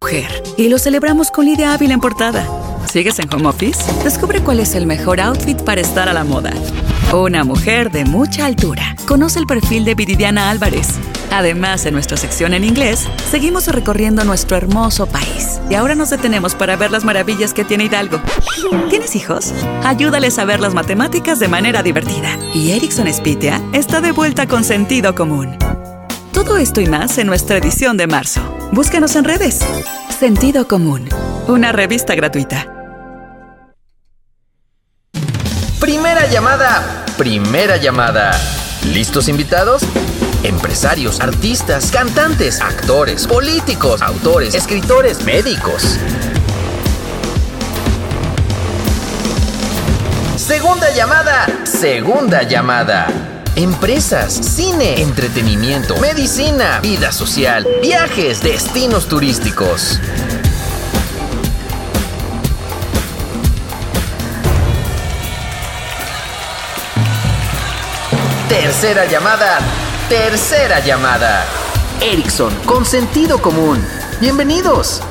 Mujer. Y lo celebramos con Lidia Ávila en portada. ¿Sigues en home office? Descubre cuál es el mejor outfit para estar a la moda. Una mujer de mucha altura. Conoce el perfil de Viridiana Álvarez. Además, en nuestra sección en inglés, seguimos recorriendo nuestro hermoso país. Y ahora nos detenemos para ver las maravillas que tiene Hidalgo. ¿Tienes hijos? Ayúdales a ver las matemáticas de manera divertida. Y Erickson Spitia está de vuelta con sentido común. Todo esto y más en nuestra edición de marzo. Búscanos en redes. Sentido común. Una revista gratuita. Primera llamada. Primera llamada. ¿Listos invitados? Empresarios, artistas, cantantes, actores, políticos, autores, escritores, médicos. Segunda llamada. Segunda llamada. Empresas, cine, entretenimiento, medicina, vida social, viajes, destinos turísticos. Tercera llamada. Tercera llamada. Ericsson, con sentido común. Bienvenidos.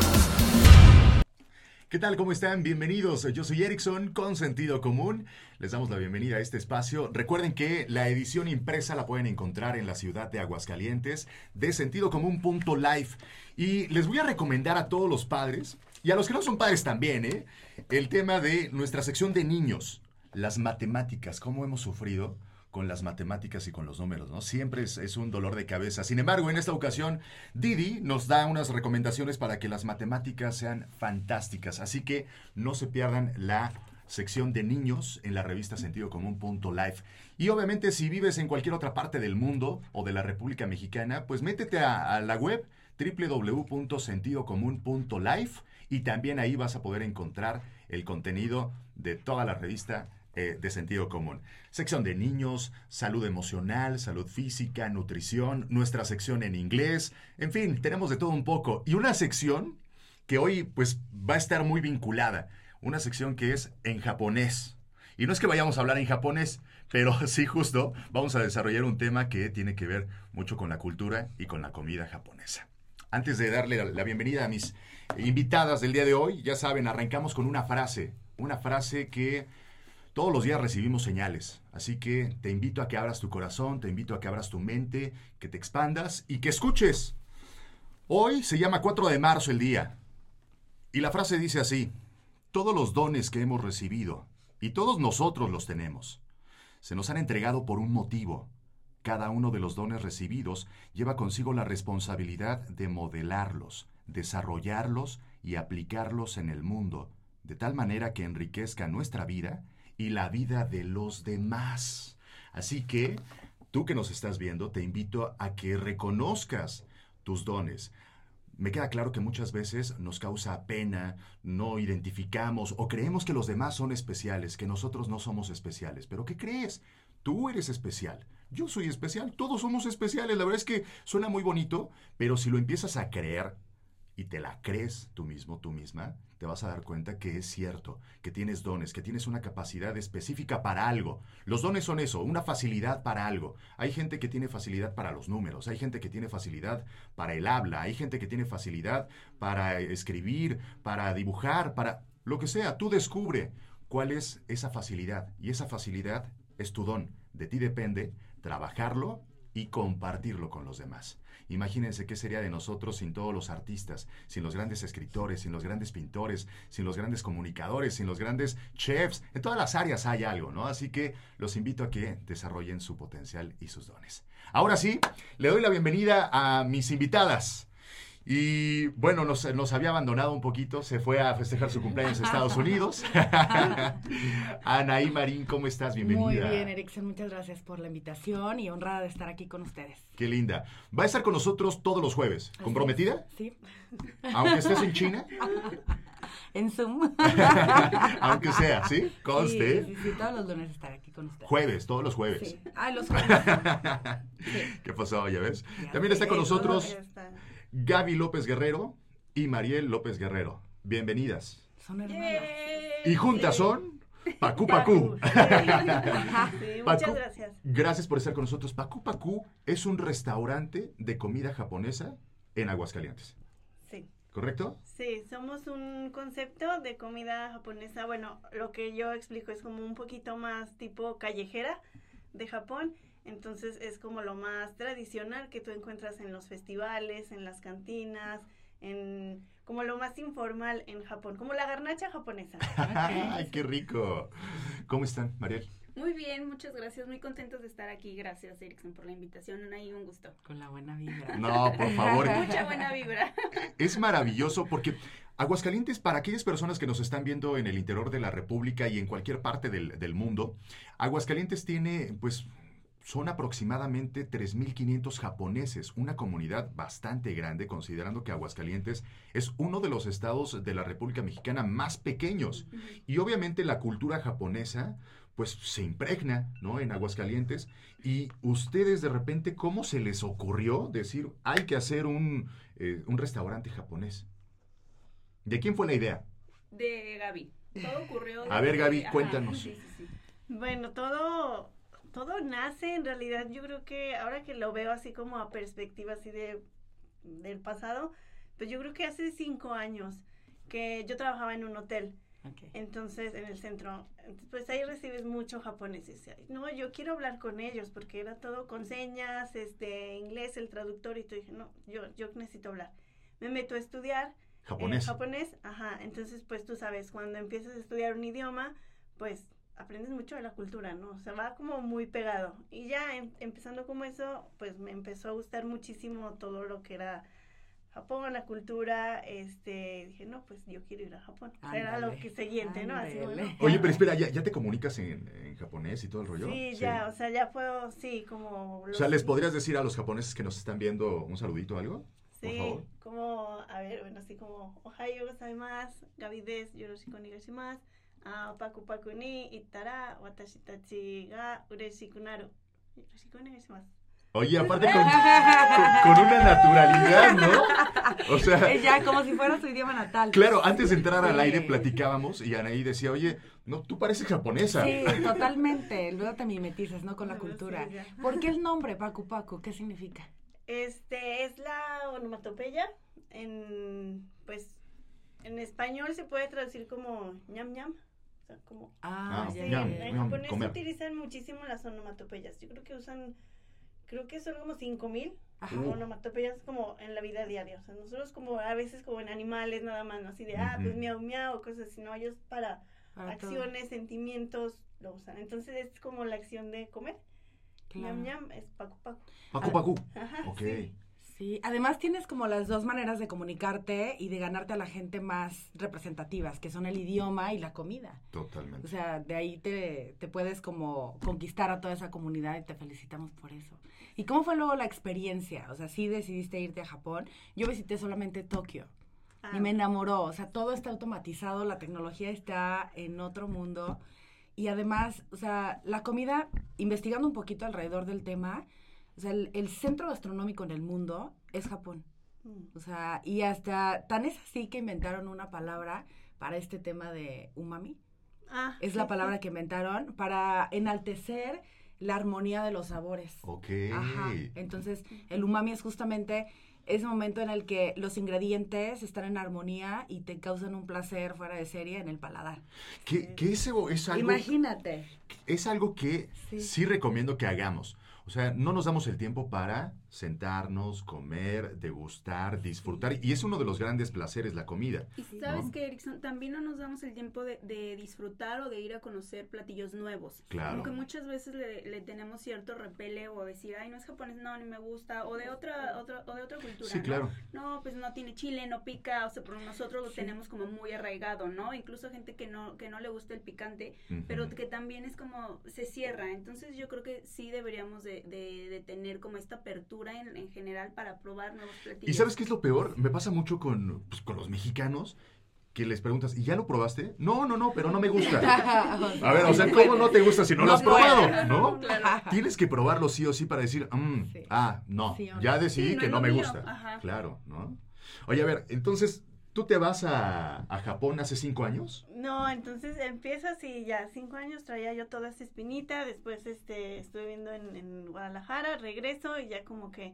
¿Qué tal? ¿Cómo están? Bienvenidos. Yo soy Erickson con sentido común. Les damos la bienvenida a este espacio. Recuerden que la edición impresa la pueden encontrar en la ciudad de Aguascalientes de sentidocomún.life. Y les voy a recomendar a todos los padres y a los que no son padres también, ¿eh? el tema de nuestra sección de niños, las matemáticas, cómo hemos sufrido con las matemáticas y con los números, ¿no? Siempre es, es, un dolor de cabeza. Sin embargo, en esta ocasión, Didi nos da unas recomendaciones para que las matemáticas sean fantásticas. Así que no se pierdan la sección de niños en la revista Sentido Común.life. Y obviamente, si vives en cualquier otra parte del mundo o de la República Mexicana, pues métete a, la web www.sentidocomún.life y también ahí vas a poder encontrar el contenido de toda la revista eh, de sentido común. Sección de niños, salud emocional, salud física, nutrición, nuestra sección en inglés, en fin, tenemos de todo un poco. Y una sección que hoy pues va a estar muy vinculada, una sección que es en japonés. Y no es que vayamos a hablar en japonés, pero sí justo vamos a desarrollar un tema que tiene que ver mucho con la cultura y con la comida japonesa. Antes de darle la bienvenida a mis invitadas del día de hoy, ya saben, arrancamos con una frase, una frase que todos los días recibimos señales, así que te invito a que abras tu corazón, te invito a que abras tu mente, que te expandas y que escuches. Hoy se llama 4 de marzo el día y la frase dice así, todos los dones que hemos recibido, y todos nosotros los tenemos, se nos han entregado por un motivo. Cada uno de los dones recibidos lleva consigo la responsabilidad de modelarlos, desarrollarlos y aplicarlos en el mundo, de tal manera que enriquezca nuestra vida y la vida de los demás. Así que, tú que nos estás viendo, te invito a que reconozcas tus dones. Me queda claro que muchas veces nos causa pena, no identificamos o creemos que los demás son especiales, que nosotros no somos especiales. Pero ¿qué crees? Tú eres especial. Yo soy especial. Todos somos especiales. La verdad es que suena muy bonito, pero si lo empiezas a creer y te la crees tú mismo, tú misma, te vas a dar cuenta que es cierto, que tienes dones, que tienes una capacidad específica para algo. Los dones son eso, una facilidad para algo. Hay gente que tiene facilidad para los números, hay gente que tiene facilidad para el habla, hay gente que tiene facilidad para escribir, para dibujar, para lo que sea. Tú descubre cuál es esa facilidad y esa facilidad es tu don. De ti depende trabajarlo y compartirlo con los demás. Imagínense qué sería de nosotros sin todos los artistas, sin los grandes escritores, sin los grandes pintores, sin los grandes comunicadores, sin los grandes chefs. En todas las áreas hay algo, ¿no? Así que los invito a que desarrollen su potencial y sus dones. Ahora sí, le doy la bienvenida a mis invitadas. Y bueno, nos, nos había abandonado un poquito, se fue a festejar su cumpleaños a Estados Unidos. Anaí Marín, ¿cómo estás? Bienvenida. Muy bien, Erickson, muchas gracias por la invitación y honrada de estar aquí con ustedes. Qué linda. Va a estar con nosotros todos los jueves. ¿Comprometida? Sí. Aunque estés en China, En Zoom. aunque sea, ¿sí? Conste. Sí, sí, sí, todos los lunes estar aquí con ustedes. Jueves, todos los jueves. Sí. Ah, los jueves. ¿Qué pasó? ¿Ya ves? Ya También está con nosotros. Gaby López Guerrero y Mariel López Guerrero. Bienvenidas. Son hermanas. Y juntas son Pacú Pacú. Sí, muchas Pacu, gracias. Gracias por estar con nosotros. Pacú Pacú es un restaurante de comida japonesa en Aguascalientes. Sí. ¿Correcto? Sí, somos un concepto de comida japonesa. Bueno, lo que yo explico es como un poquito más tipo callejera de Japón. Entonces es como lo más tradicional que tú encuentras en los festivales, en las cantinas, en como lo más informal en Japón, como la garnacha japonesa. ¡Ay, qué rico! ¿Cómo están, Mariel? Muy bien, muchas gracias. Muy contentos de estar aquí. Gracias, Erickson, por la invitación. Anaí, un gusto. Con la buena vibra. No, por favor. Mucha buena vibra. Es maravilloso porque Aguascalientes, para aquellas personas que nos están viendo en el interior de la República y en cualquier parte del, del mundo, Aguascalientes tiene, pues, son aproximadamente 3.500 japoneses, una comunidad bastante grande, considerando que Aguascalientes es uno de los estados de la República Mexicana más pequeños. Y obviamente la cultura japonesa, pues se impregna, ¿no? En Aguascalientes. Y ustedes de repente, ¿cómo se les ocurrió decir, hay que hacer un, eh, un restaurante japonés? ¿De quién fue la idea? De Gaby. Todo ocurrió. A ver, Gaby, ajá, cuéntanos. Sí, sí, sí. Bueno, todo, todo nace en realidad, yo creo que ahora que lo veo así como a perspectiva así de del pasado, pues yo creo que hace cinco años que yo trabajaba en un hotel, Ok. entonces en el centro, pues ahí recibes mucho japonés, y decía, no, yo quiero hablar con ellos porque era todo con señas, este, inglés, el traductor y todo, dije, no, yo, yo necesito hablar. Me meto a estudiar Japonés. eh, japonés, ajá. Entonces, pues tú sabes, cuando empiezas a estudiar un idioma, pues aprendes mucho de la cultura, ¿no? O sea, va como muy pegado. Y ya em- empezando como eso, pues me empezó a gustar muchísimo todo lo que era Japón, la cultura, este, dije, no, pues yo quiero ir a Japón. O sea, era lo que siguiente, ¿no? Así, bueno, Oye, ya. pero espera, ¿ya, ya te comunicas en, en japonés y todo el rollo? Sí, ya, o sea, ya puedo, sí, como... O sea, ¿les podrías decir a los japoneses que nos están viendo un saludito o algo? Sí, como, a ver, bueno, así como, Ohayo gozaimasu, gabi desu, yoroshiku onegaishimasu, ah, paku paku ni itara, watashi tachi ga ureshiku naru. Yoroshiku onegaishimasu. Oye, aparte con, con- con una naturalidad, ¿no? O sea, ya, como si fuera su idioma natal. claro, antes de entrar al Sí. aire platicábamos y Anaí decía, oye, no, tú pareces japonesa. Sí, totalmente. Luego te mimetizas, ¿no? Con la sí, cultura. ¿Por qué el nombre Pacu Pacu? ¿Qué significa? Este es la onomatopeya, en, pues, en español se puede traducir como ñam ñam, o sea, como Ah, Ah, Sí, ya, en japonés comer. utilizan muchísimo las onomatopeyas. Yo creo que usan, creo que son como 5000 Ajá. onomatopeyas como en la vida diaria. O sea, nosotros como a veces como en animales nada más, ¿no? Así de, ah, pues miau miau, cosas así, no, ellos para, Para todo. acciones, sentimientos lo usan. Entonces es como la acción de comer. Claro. Ñam ñam es pacu pacu. Pacu Pacu. Ajá, Ok. sí. Sí, además tienes como las dos maneras de comunicarte y de ganarte a la gente más representativas, que son el idioma y la comida. O Totalmente. sea, de ahí te, te puedes como conquistar a toda esa comunidad y te felicitamos por eso. ¿Y cómo fue luego la experiencia? O sea, sí decidiste irte a Japón. Yo visité solamente Tokio Ah, y me enamoró. O sea, todo está automatizado, la tecnología está en otro mundo. Y además, o sea, la comida, investigando un poquito alrededor del tema, o sea, el, el centro gastronómico en el mundo es Japón. mm. O sea, y hasta tan es así que inventaron una palabra para este tema de umami. Ah, Es la palabra que inventaron para enaltecer la armonía de los sabores. Ok. Ajá. Entonces, el umami es justamente ese momento en el que los ingredientes están en armonía y te causan un placer fuera de serie en el paladar. Que, que eso es algo, Imagínate. es algo que Sí. sí recomiendo que hagamos. O sea, no nos damos el tiempo para sentarnos, comer, degustar, disfrutar. Y es uno de los grandes placeres, la comida. Y sabes ¿no? que, Erickson, también no nos damos el tiempo de, de disfrutar o de ir a conocer platillos nuevos. Claro. Como que muchas veces le, le tenemos cierto repele o decir, ay, no es japonés, no, ni me gusta, o de otra, otra, o de otra cultura, Sí, ¿no? claro. No, pues no tiene chile, no pica, o sea, pero nosotros lo tenemos como muy arraigado, ¿no? Incluso gente que no, que no le gusta el picante, pero que también es como, se cierra. Entonces yo creo que sí deberíamos de, de, de tener como esta apertura en, en general para probar nuevos platillos. ¿Y sabes qué es lo peor? Me pasa mucho con, pues, con los mexicanos que les preguntas, ¿y ya lo probaste? No, no, no, pero no me gusta. A ver, o sea, ¿cómo no te gusta si no, lo has probado? ¿No? Tienes que probarlo sí o sí para decir, mm, ah, no, Sí ya decidí Sí, no que no me mío. gusta. Ajá. Claro, ¿no? Oye, a ver, entonces, ¿tú te vas a, a Japón hace cinco años? No, entonces empiezo así, ya cinco años traía yo toda esa espinita, después este estuve viviendo en, en Guadalajara, regreso y ya como que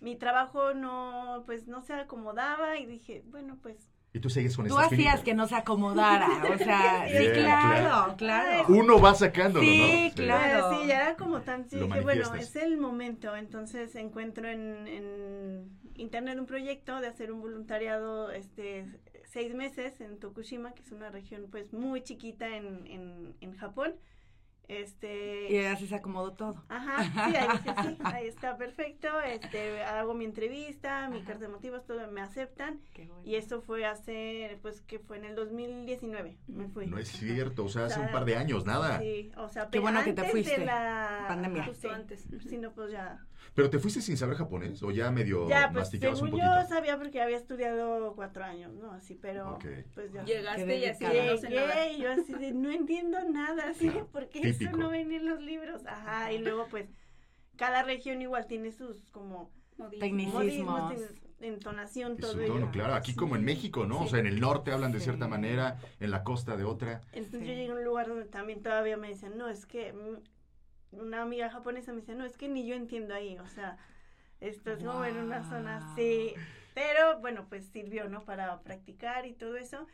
mi trabajo no, pues no se acomodaba y dije, bueno, pues Y tú sigues con Tú esa hacías espinita. que no se acomodara, o sea, sí, claro, claro. Uno va sacándolo, Sí, ¿no? claro. Sí, ya era como tan, sí, dije, bueno, es el momento, entonces encuentro en, en internet un proyecto de hacer un voluntariado, este, seis meses en Tokushima, que es una región pues muy chiquita en, en, en Japón, este... Y así se acomodó todo. Ajá, sí, ahí, sí, sí, ahí está perfecto. Este, hago mi entrevista, mi carta de motivos, todo me aceptan. Y esto fue hace, pues, que fue en el 2019, me fui. No es cierto, o sea, hace O sea, un par de años, nada. Sí, o sea, Qué pero bueno que te antes fuiste. de la Pandemia. Sí, Justo antes. Sí, no, pues ya. ¿Pero te fuiste sin saber japonés o ya medio Ya, pues masticabas un poquito? yo sabía porque había estudiado cuatro años, ¿no? Así, pero Ok. pues ya. Llegaste y así, no sé nada. Yo así de, no entiendo nada, así, Claro, porque típico. eso no venía en los libros. Ajá, y luego pues cada región igual tiene sus como Tecnicismos. entonación, todo ello. tono, claro, aquí como en México, ¿no? O Sí. sea, en el norte hablan de Sí. cierta manera, en la costa de otra. Entonces Sí. yo llegué a un lugar donde también todavía me decían, no, es que mm, una amiga japonesa me decía, no, es que ni yo entiendo ahí, o sea, estás como en una zona así, pero bueno, pues sirvió, ¿no? Para practicar y todo eso.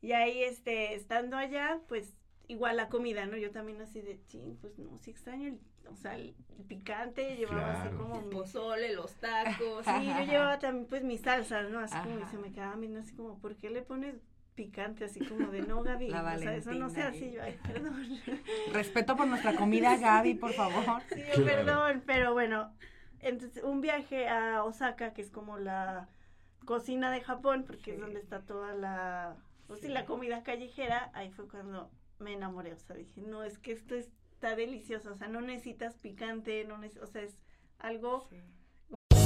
Y ahí, este, estando allá, pues igual la comida, ¿no? Yo también así de, ching, pues no, sí extraño el, o sea, el, el picante, llevaba así como El pozole, los tacos. Sí, yo llevaba también pues mis salsas, ¿no? Así como y se me quedaba viendo así como, ¿por qué le pones picante así como de no, Gaby? La o sea, eso no sea así, yo, ay, perdón. Respeto por nuestra comida, Gaby, por favor. Sí, Claro. perdón, pero bueno, entonces un viaje a Osaka, que es como la cocina de Japón, porque es donde está toda la, pues sí, la comida callejera, ahí fue cuando me enamoré, o sea, dije, no, es que esto está delicioso, o sea, no necesitas picante, no neces- o sea, es algo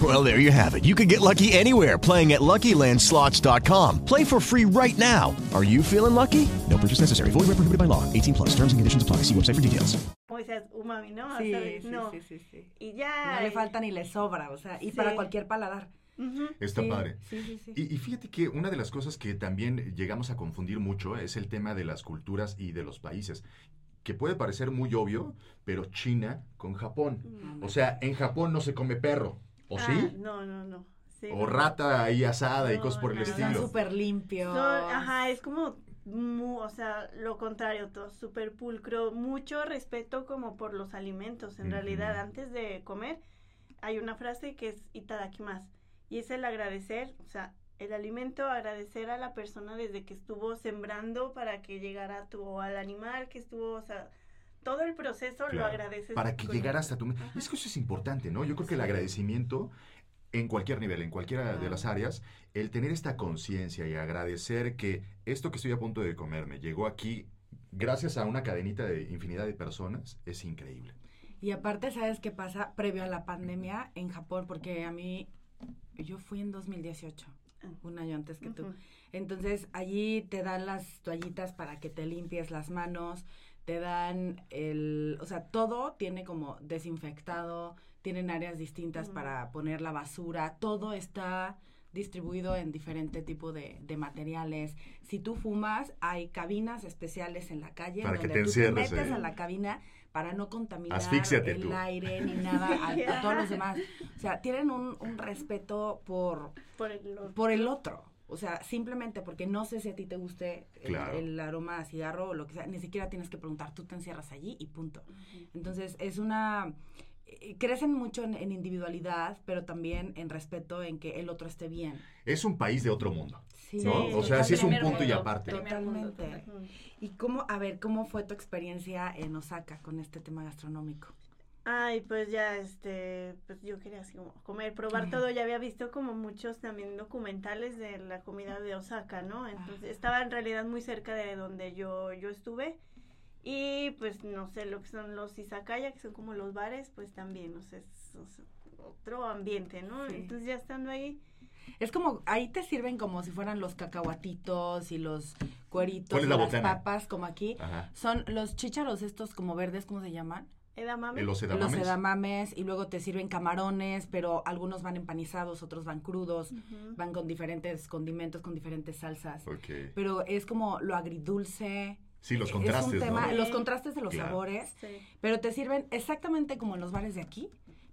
Well, there you have it. You can get lucky anywhere playing at LuckyLandSlots.com. Play for free right now. Are you feeling lucky? No purchase necessary. Void where prohibited by law. 18 plus. Terms and conditions apply. See website for details. como decías, umami, ¿no? Sí, no. sí, sí, sí. Y ya. No le falta ni le sobra, o sea, y Sí. para cualquier paladar. Está Sí, padre. Sí, sí, sí. Y, y fíjate que una de las cosas que también llegamos a confundir mucho es el tema de las culturas y de los países, que puede parecer muy obvio, pero China con Japón. O sea, en Japón no se come perro, ¿o Ah, sí? No, no, no. Sí, O no. rata ahí asada y cosas por el no, estilo. súper limpios. Son- ajá, es como, mu- o sea, lo contrario, todo súper pulcro, mucho respeto como por los alimentos. En realidad, antes de comer, hay una frase que es itadakimasu, y es el agradecer, o sea, el alimento, agradecer a la persona desde que estuvo sembrando para que llegara tu, o al animal que estuvo, o sea, todo el proceso lo agradeces. Para que llegara hasta tu... me- Es que eso es importante, ¿no? Yo creo que el agradecimiento en cualquier nivel, en cualquiera de las áreas, el tener esta conciencia y agradecer que esto que estoy a punto de comerme llegó aquí gracias a una cadenita de infinidad de personas, es increíble. Y aparte, ¿sabes qué pasa? Previo a la pandemia en Japón, porque a mí, yo fui en 2018, un año antes que tú. Ujú. Entonces, allí te dan las toallitas para que te limpies las manos, te dan el, o sea, todo tiene como desinfectado, tienen áreas distintas para poner la basura, todo está distribuido en diferente tipo de, de materiales. Si tú fumas, hay cabinas especiales en la calle Para que donde te tú encierres te metes ahí. a la cabina, para no contaminar Asfíxiate el tú. aire ni nada a, a todos los demás. O sea, tienen un, un respeto por, Por el otro. por el otro. O sea, simplemente porque no sé si a ti te guste el, Claro. el aroma a cigarro o lo que sea, ni siquiera tienes que preguntar, tú te encierras allí y punto. Entonces, es una... eh, Crecen mucho en, en individualidad, pero también en respeto en que el otro esté bien. Es un país de otro mundo. Sí, ¿no? O sea, sí es un punto y aparte. Totalmente. ¿Y cómo, a ver, cómo fue tu experiencia en Osaka con este tema gastronómico? Ay, pues ya, este, pues yo quería así como comer, probar todo. Ya había visto como muchos también documentales de la comida de Osaka, ¿no? Entonces estaba en realidad muy cerca de donde yo, yo estuve. Y pues no sé, lo que son los izakaya, que son como los bares, pues también, o sea, es, es otro ambiente, ¿no? Sí. Entonces ya estando ahí, Es como, ahí te sirven como si fueran los cacahuatitos y los cueritos, ¿Cuál es la las botana? papas, como aquí. Ajá. Son los chícharos estos como verdes, ¿cómo se llaman? Edamame. ¿En los edamames? Los edamames y luego te sirven camarones, pero algunos van empanizados, otros van crudos, van con diferentes condimentos, con diferentes salsas. Ok. Pero es como lo agridulce. Sí, los Es contrastes, un tema, ¿no? los contrastes de los Claro. sabores, Sí. pero te sirven exactamente como en los bares de aquí,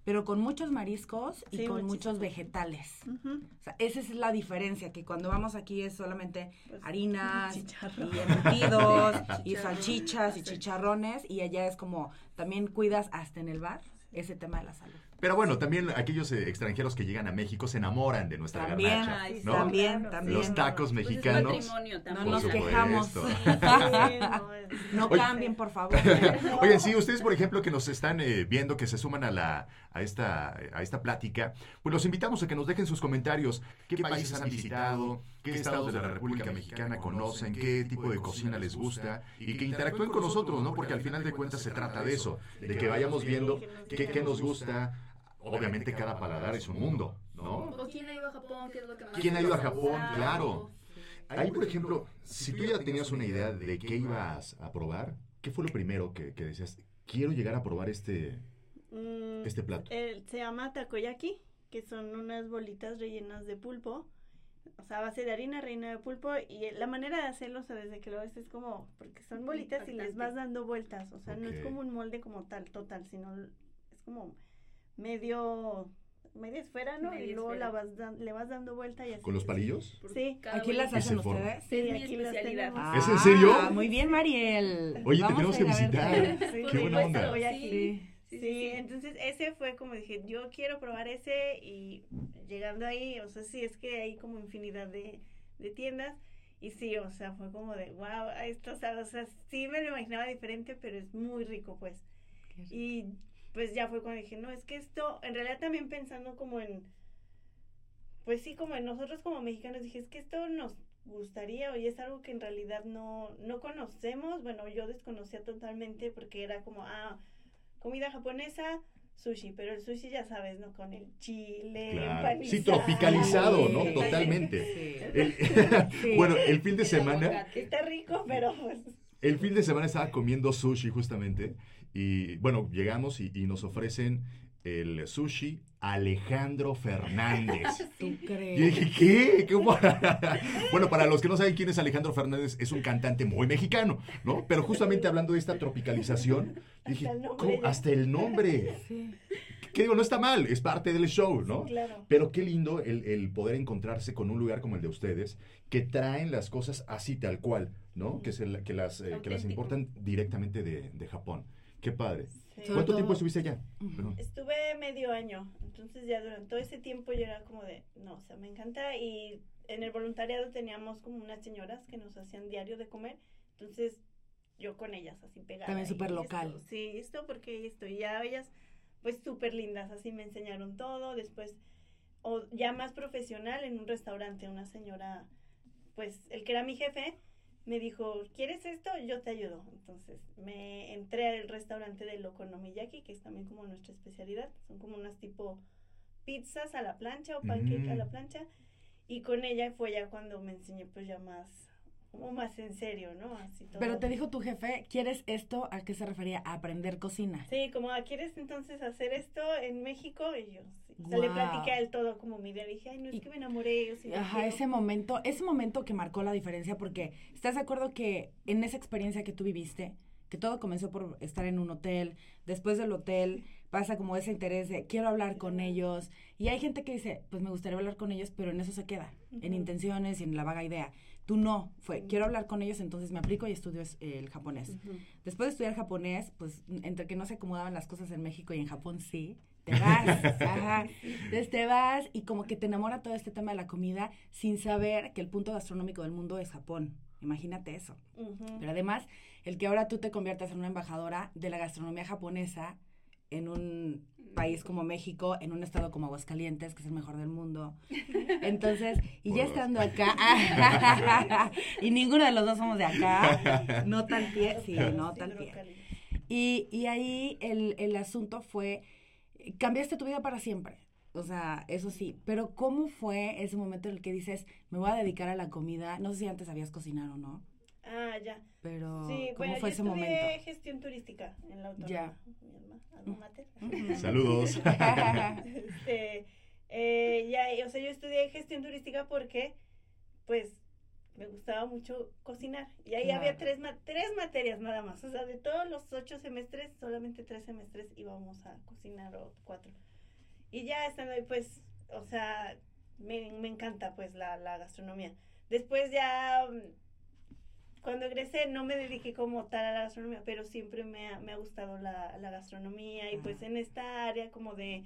pero con muchos mariscos y Sí, con muchísimo. muchos vegetales. O sea, esa es la diferencia, que cuando vamos aquí es solamente Pues, harinas chicharrón. y embutidos y salchichas y Sí. chicharrones y allá es como también cuidas hasta en el bar ese tema de la salud. Pero bueno, también aquellos eh, extranjeros que llegan a México se enamoran de nuestra También, garnacha, ay, ¿no? también, también. Los tacos Pues es mexicanos. No nos quejamos. supuesto. No Oye. cambien, por favor. Oigan, sí, ustedes, por ejemplo, que nos están eh, viendo, que se suman a la a esta a esta plática, pues los invitamos a que nos dejen sus comentarios. ¿Qué, países han visitado? ¿Qué estados de la República Mexicana conocen? ¿Qué tipo de cocina les gusta? Y que interactúen con nosotros, ¿no? Porque al final de cuentas se trata de eso, de que vayamos viendo qué, qué nos gusta. Obviamente cada paladar es un mundo, ¿no? ¿O quién ha ido a Japón? ¿Qué es lo que más ¿Quién ha ido a Japón? Claro. Ahí, por ejemplo, si tú ya tenías una idea de qué ibas a probar, ¿qué fue lo primero que, que decías? Quiero llegar a probar este, Mm, este plato. el- se llama takoyaki, que son unas bolitas rellenas de pulpo. O sea, a base de harina, reina de pulpo. Y eh, la manera de hacerlo, o sea, desde que lo ves es como, porque son bolitas y les vas dando vueltas. O sea, no es como un molde como tal, total, sino es como medio, media esfera, ¿no? y luego la vas le vas dando vuelta y así. ¿Con los palillos? Sí. ¿Aquí las hacen forma. ustedes? Sí, Es mi aquí las tenemos. ¿Es en serio? Ah, muy bien, Mariel. Oye, te Vamos tenemos a que visitar. Sí, Qué buena onda. Sí. Sí, Sí, sí, sí. entonces ese fue como dije, yo quiero probar ese y llegando ahí, o sea, sí, es que hay como infinidad de, de tiendas y sí, o sea, fue como de, wow, esto, o sea, o sea, sí me lo imaginaba diferente, pero es muy rico, pues. Y pues ya fue cuando dije, no, es que esto, en realidad también pensando como en, pues sí, como en nosotros como mexicanos, dije, es que esto nos gustaría y es algo que en realidad no, no conocemos, bueno, yo desconocía totalmente porque era como, ah, comida japonesa, sushi, pero el sushi ya sabes, ¿no? Con el chile, Claro. Sí, tropicalizado, ¿no? Sí. Totalmente. Sí. El- Sí. bueno, el fin de semana. Está rico, pero pues... el fin de semana estaba comiendo sushi justamente y bueno, llegamos y, y nos ofrecen el sushi Alejandro Fernández. ¿Tú Y crees? dije, ¿qué? ¿Cómo? bueno, para los que no saben quién es Alejandro Fernández, es un cantante muy mexicano, ¿no? Pero justamente hablando de esta tropicalización, dije, Hasta el nombre. Que digo, no está mal, es parte del show, ¿no? Claro. Pero qué lindo el, el poder encontrarse con un lugar como el de ustedes, que traen las cosas así tal cual, ¿no? Que, se la- que, las, eh, que las importan directamente de, de Japón. Qué padre. Sí. ¿Cuánto todo- tiempo estuviste allá? Perdón. Estuve medio año, entonces ya durante todo ese tiempo yo era como de, no, o sea, me encanta y en el voluntariado teníamos como unas señoras que nos hacían diario de comer, entonces yo con ellas así pegada. También súper esto, local. Sí, esto porque esto, y ya ellas pues súper lindas, así me enseñaron todo, después, o ya más profesional en un restaurante, una señora, pues el que era mi jefe, me dijo, ¿quieres esto? Yo te ayudo. Entonces me entré al restaurante del Okonomiyaki, que es también como nuestra especialidad. Son como unas tipo pizzas a la plancha o pancake a la plancha. Y con ella fue ya cuando me enseñé pues ya más, como más en serio, ¿no? Así todo. Pero te dijo tu jefe, ¿quieres esto? ¿A qué se refería? A aprender cocina. Sí, como, "Ah, ¿quieres entonces hacer esto en México? Y yo, sí. O sea, le Guau. platiqué a él todo como mi idea. Le dije, ay, no es Y- que me enamoré. Yo Ajá, quiero". ese momento, ese momento que marcó la diferencia, porque estás de acuerdo que en esa experiencia que tú viviste, que todo comenzó por estar en un hotel, después del hotel pasa como ese interés de quiero hablar con ellos, y hay gente que dice, pues me gustaría hablar con ellos, pero en eso se queda, en intenciones y en la vaga idea. Tú no, fue, quiero hablar con ellos, entonces me aplico y estudio es- el japonés. Después de estudiar japonés, pues entre que no se acomodaban las cosas en México y en Japón sí, te vas, ajá. Entonces te vas y como que te enamora todo este tema de la comida sin saber que el punto gastronómico del mundo es Japón. Imagínate eso. Pero además, el que ahora tú te conviertas en una embajadora de la gastronomía japonesa en un país como México, en un estado como Aguascalientes, que es el mejor del mundo. Entonces, y ya estando acá, y ninguno de los dos somos de acá, no tan pie, sí, no tan pie. Y, y ahí el, el asunto fue, cambiaste tu vida para siempre. O sea, eso sí, pero ¿cómo fue ese momento en el que dices, me voy a dedicar a la comida? No sé si antes sabías cocinar o no, Ah, ya. pero Sí, ¿cómo bueno, fue yo ese estudié momento? gestión turística en la autónoma. Ya. Mi alma, alma mater. Ujú. Saludos. este, eh, ya, o sea, yo estudié gestión turística porque, pues, me gustaba mucho cocinar. Y ahí había tres, ma- tres materias nada más. O sea, de todos los ocho semestres, solamente tres semestres íbamos a cocinar o cuatro. Y ya estando ahí, pues, o sea, me, me encanta, pues, la, la gastronomía. Después ya, mm, cuando egresé, no me dediqué como tal a la gastronomía, pero siempre me ha, me ha gustado la, la gastronomía. Y pues en esta área como de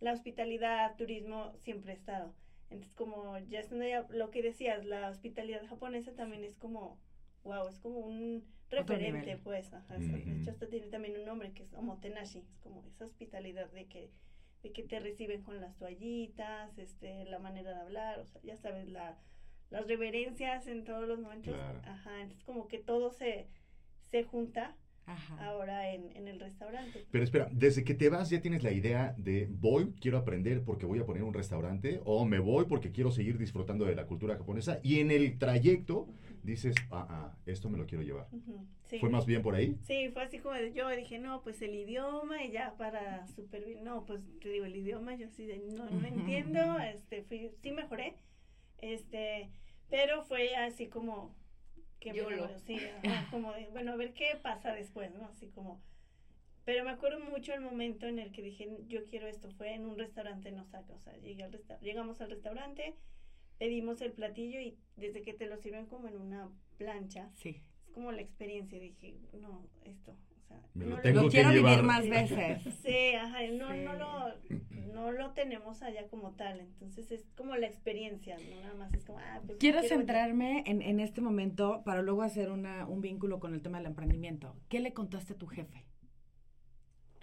la hospitalidad, turismo, siempre he estado. Entonces, como ya estando ya, lo que decías, la hospitalidad japonesa también es como, wow, es como un referente, pues. Ajá. De hecho, hasta tiene también un nombre que es omotenashi, es como esa hospitalidad de que de que te reciben con las toallitas, este, la manera de hablar, o sea, ya sabes, la, las reverencias en todos los momentos. Claro. Ajá, entonces como que todo se, se junta Ajá. ahora en, en el restaurante. Pero espera, desde que te vas ya tienes la idea de voy, quiero aprender porque voy a poner un restaurante o me voy porque quiero seguir disfrutando de la cultura japonesa y en el trayecto dices, ah, ah, esto me lo quiero llevar. Sí. ¿Fue más bien por ahí? Sí, fue así como de- yo dije, no, pues el idioma y ya para super bien, no, pues te digo, el idioma yo así de, no, no entiendo, este, fui, sí mejoré, este, pero fue así como que, YOLO. bueno, sí, ajá, como de, bueno, a ver qué pasa después, ¿no? Así como, pero me acuerdo mucho el momento en el que dije, yo quiero esto, fue en un restaurante en Osaka, o sea, llegué al resta- llegamos al restaurante, pedimos el platillo y desde que te lo sirven como en una plancha, Sí. es como la experiencia, dije, no, esto, sea, Me no lo tengo Lo que quiero vivir más veces. Sí, ajá, no, Sí. no lo, no lo tenemos allá como tal, entonces es como la experiencia, no nada más es como, ah, pues Quiero quiero centrarme en, en este momento para luego hacer una, un vínculo con el tema del emprendimiento. ¿Qué le contaste a tu jefe?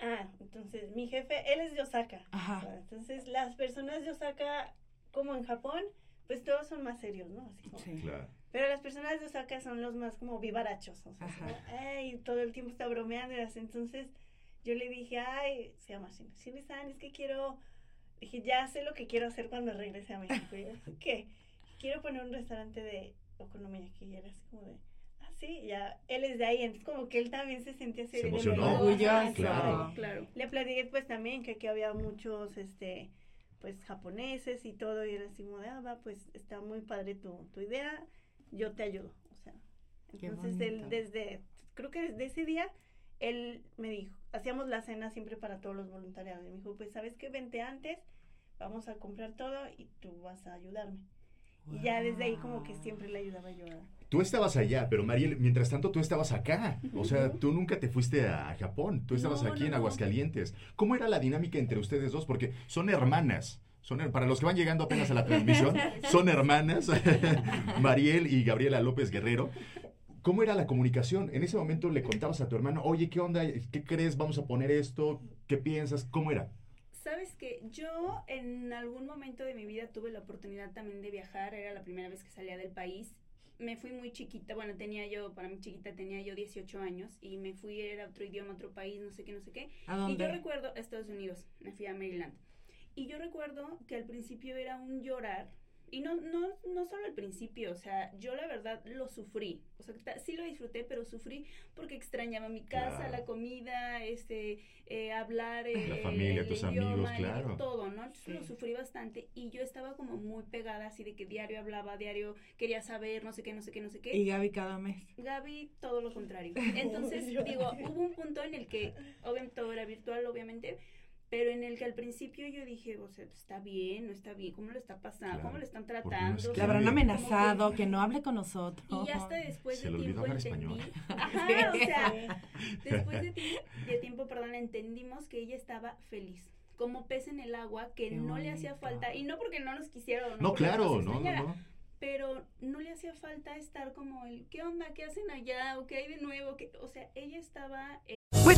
Ah, entonces mi jefe, él es de Osaka. Ajá. o sea, entonces las personas de Osaka, como en Japón, pues todos son más serios, ¿no? Así como- Sí. Claro. Pero las personas de Osaka son los más como vivarachos, o sea, ay, todo el tiempo está bromeando y así. Entonces yo le dije, ay, se llama Shin, Shin-san, es que quiero, dije, ya sé lo que quiero hacer cuando regrese a México. Y yo, ¿qué? Quiero poner un restaurante de okonomiyaki y era así como de, ah, sí, ya, él es de ahí, entonces como que él también se sentía así Se de emocionó. "Ajá, Orgulloso. Claro. Claro. le platiqué pues también que aquí había muchos, este, pues japoneses y todo, y era así como de, ah, va, pues está muy padre tu, tu idea, yo te ayudo, o sea. Entonces él desde, creo que desde ese día, él me dijo, hacíamos la cena siempre para todos los voluntariados, y me dijo, pues sabes que vente antes, vamos a comprar todo y tú vas a ayudarme. Y ya desde ahí como que siempre le ayudaba yo a... Tú estabas allá, pero Mariel, mientras tanto tú estabas acá. O sea, tú nunca te fuiste a Japón, tú estabas No, aquí no, en no. Aguascalientes. ¿Cómo era la dinámica entre ustedes dos? Porque son hermanas. Son, para los que van llegando apenas a la transmisión, son hermanas, Mariel y Gabriela López Guerrero. ¿Cómo era la comunicación? En ese momento le contabas a tu hermano, oye, ¿qué onda? ¿Qué crees? ¿Vamos a poner esto? ¿Qué piensas? ¿Cómo era? Sabes que yo en algún momento de mi vida tuve la oportunidad también de viajar, era la primera vez que salía del país. Me fui muy chiquita, bueno, tenía yo, para mi chiquita tenía yo 18 años y me fui, era otro idioma, otro país, no sé qué, no sé qué. ¿A Y yo recuerdo, a Estados Unidos, me fui a Maryland. Y yo recuerdo que al principio era un llorar Y no, no, no solo al principio, o sea, yo la verdad lo sufrí. O sea, sí lo disfruté, pero sufrí porque extrañaba mi casa, Claro. la comida, este, eh, hablar, eh, La familia, el tus idioma, amigos, el- claro. todo, ¿no? Entonces Sí. lo sufrí bastante y yo estaba como muy pegada, así de que diario hablaba, diario quería saber, no sé qué, no sé qué, no sé qué. Y Gaby cada mes. Gaby, todo lo contrario. Entonces, digo, hubo un punto en el que, obviamente, todo era virtual, obviamente, pero en el que al principio yo dije, o sea, está bien, no está bien, ¿cómo lo está pasando? Claro, ¿Cómo lo están tratando? escribe. Le habrán que- amenazado que no hable con nosotros. Y hasta después Se de tiempo entendí. español. Ajá, o sea, después de, ti- de tiempo, perdón, entendimos que ella estaba feliz. Como pez en el agua, que Qué no le hacía falta, y no porque no nos quisiera o no, No, claro, no, no, no. pero no le hacía falta estar como el, ¿qué onda? ¿Qué hacen allá? ¿O qué hay de nuevo? ¿Qué-?" O sea, ella estaba...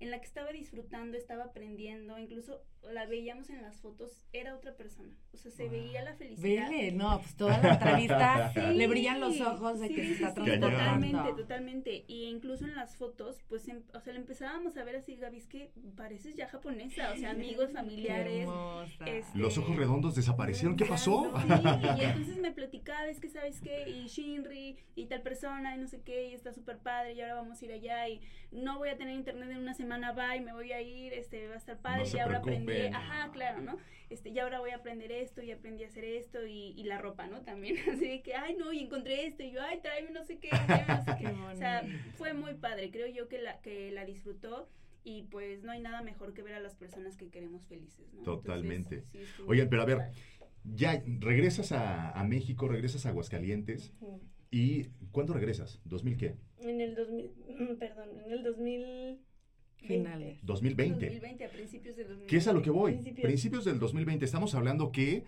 en la que estaba disfrutando, estaba aprendiendo, incluso la veíamos en las fotos, era otra persona. O sea, se veía la felicidad. Vele, no, pues toda la entrevista Sí, le brillan los ojos de que se está sí, transformando. Totalmente, totalmente. Y incluso en las fotos, pues, em- o sea, le empezábamos a ver así, Gaby, es que pareces ya japonesa, o sea, amigos, familiares. este, Los ojos redondos desaparecieron. ¿Qué pasó? Sí, y entonces me platicaba, es que sabes qué, y Shinri, y tal persona, y no sé qué, y está súper padre, y ahora vamos a ir allá, y no voy a tener internet en una semana, bye, me voy a ir, este, va a estar padre, No y ahora aprendí, ajá, claro, ¿no? Este, y ahora voy a aprender esto, y aprendí a hacer esto, y, y la ropa, ¿no? También, así de que, ay, no, y encontré esto, y yo, ay, tráeme no sé qué, tráeme no sé qué. O sea, fue muy padre, creo yo que la, que la disfrutó, y pues no hay nada mejor que ver a las personas que queremos felices, ¿no? Entonces, Totalmente. sí, estuvo Oigan, pero a ver, ya regresas a, a México, regresas a Aguascalientes. ¿Y cuándo regresas? ¿2000 qué? En el 2000, perdón, en el 2000 Finales. 2020. 2020, a principios de 2020. ¿Qué es a lo que voy? Principios. Principios del 2020. Estamos hablando que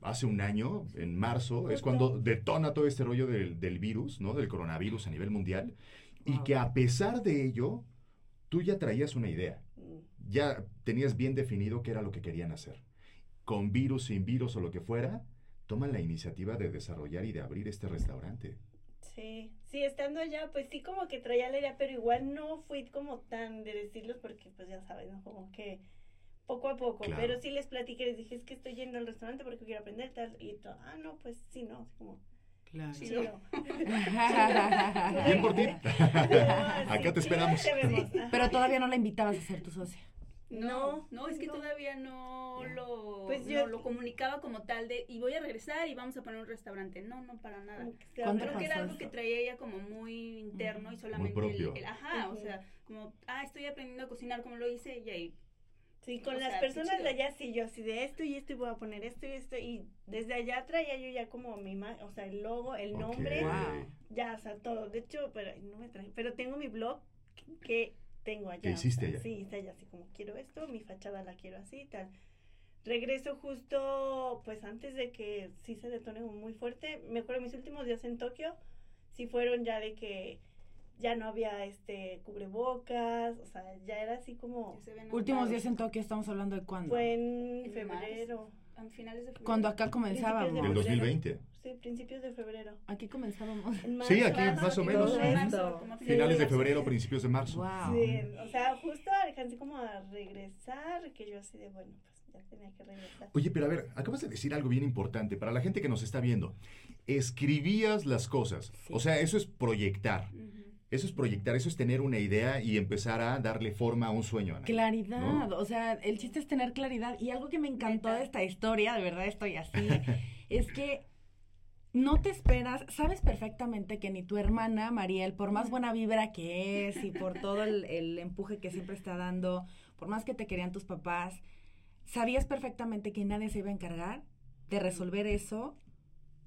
hace un año, en marzo, es cuando detona todo este rollo del, del virus, ¿no? Del coronavirus a nivel mundial. Y que a pesar de ello, tú ya traías una idea. Ya tenías bien definido qué era lo que querían hacer. Con virus, sin virus o lo que fuera, toman la iniciativa de desarrollar y de abrir este restaurante. Sí, sí, estando allá, pues sí como que traía la idea, pero igual no fui como tan de decirlos porque pues ya sabes, ¿no? Como que poco a poco, Claro. pero sí les platiqué, les dije, es que estoy yendo al restaurante porque quiero aprender tal, y todo, ah, no, pues sí, no, así como, Claro. sí, no. Bien por ti. Acá Acá te esperamos. Pero todavía no la invitabas a ser tu socia. No, no, es que no. todavía no lo, Pues no yo- lo comunicaba como tal de, y voy a regresar y vamos a poner un restaurante. No, no, para nada. ¿Cuándo Creo que era algo que eso? traía ella como muy interno y solamente el- propio. el, ajá, o Ujú. sea, como, ah, estoy aprendiendo a cocinar como lo hice ella y Sí, con O las sea, personas de allá sí, yo así de esto y esto y voy a poner esto y esto y desde allá traía yo ya como mi imagen, o sea, el logo, el Ok. nombre, Wow. ya, o sea, todo. De hecho, pero no me traje, pero tengo mi blog que, que tengo allá. ¿Qué hiciste allá? Sí, está allá así como quiero esto, mi fachada la quiero así, tal. Regreso justo, pues antes de que sí se detone muy fuerte. Me acuerdo mis últimos días en Tokio, sí fueron ya de que ya no había este cubrebocas, o sea, ya era así como... Últimos días en Tokio, estamos hablando de cuándo. Fue en En febrero. a finales de febrero. Cuando acá de febrero. 2020. Sí, principios de febrero. Aquí comenzábamos. En Sí, marzo. aquí más o menos. Finales de febrero, principios de marzo. Wow. Sí, o sea, justo alcancé como a regresar, que yo así de, bueno, pues ya tenía que regresar. Oye, pero a ver, acabas de decir algo bien importante para la gente que nos está viendo. Escribías las cosas. O sea, eso es proyectar. Eso es proyectar, eso es tener una idea y empezar a darle forma a un sueño. Ana. Claridad, ¿No? o sea, el chiste es tener claridad. Y algo que me encantó de esta historia, de verdad estoy así, es que no te esperas, sabes perfectamente que ni tu hermana, Mariel, por más buena vibra que es y por todo el, empuje que siempre está dando, por más que te querían tus papás, sabías perfectamente que nadie se iba a encargar de resolver eso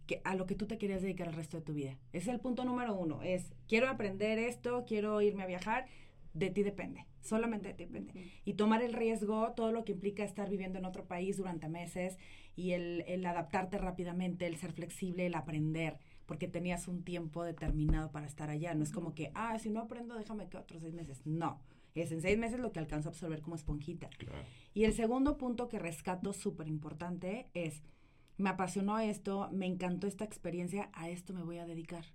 que, a lo que tú te querías dedicar el resto de tu vida. Ese es el punto número uno, es quiero aprender esto, quiero irme a viajar, de ti depende, solamente de ti depende. Y tomar el riesgo, todo lo que implica estar viviendo en otro país durante meses y el, el adaptarte rápidamente, el ser flexible, el aprender, porque tenías un tiempo determinado para estar allá. No es como que, ah, si no aprendo, déjame que otros seis meses. No, es en seis meses lo que alcanzo a absorber como esponjita. Y el segundo punto que rescato súper importante es, me apasionó esto, me encantó esta experiencia, a esto me voy a dedicar.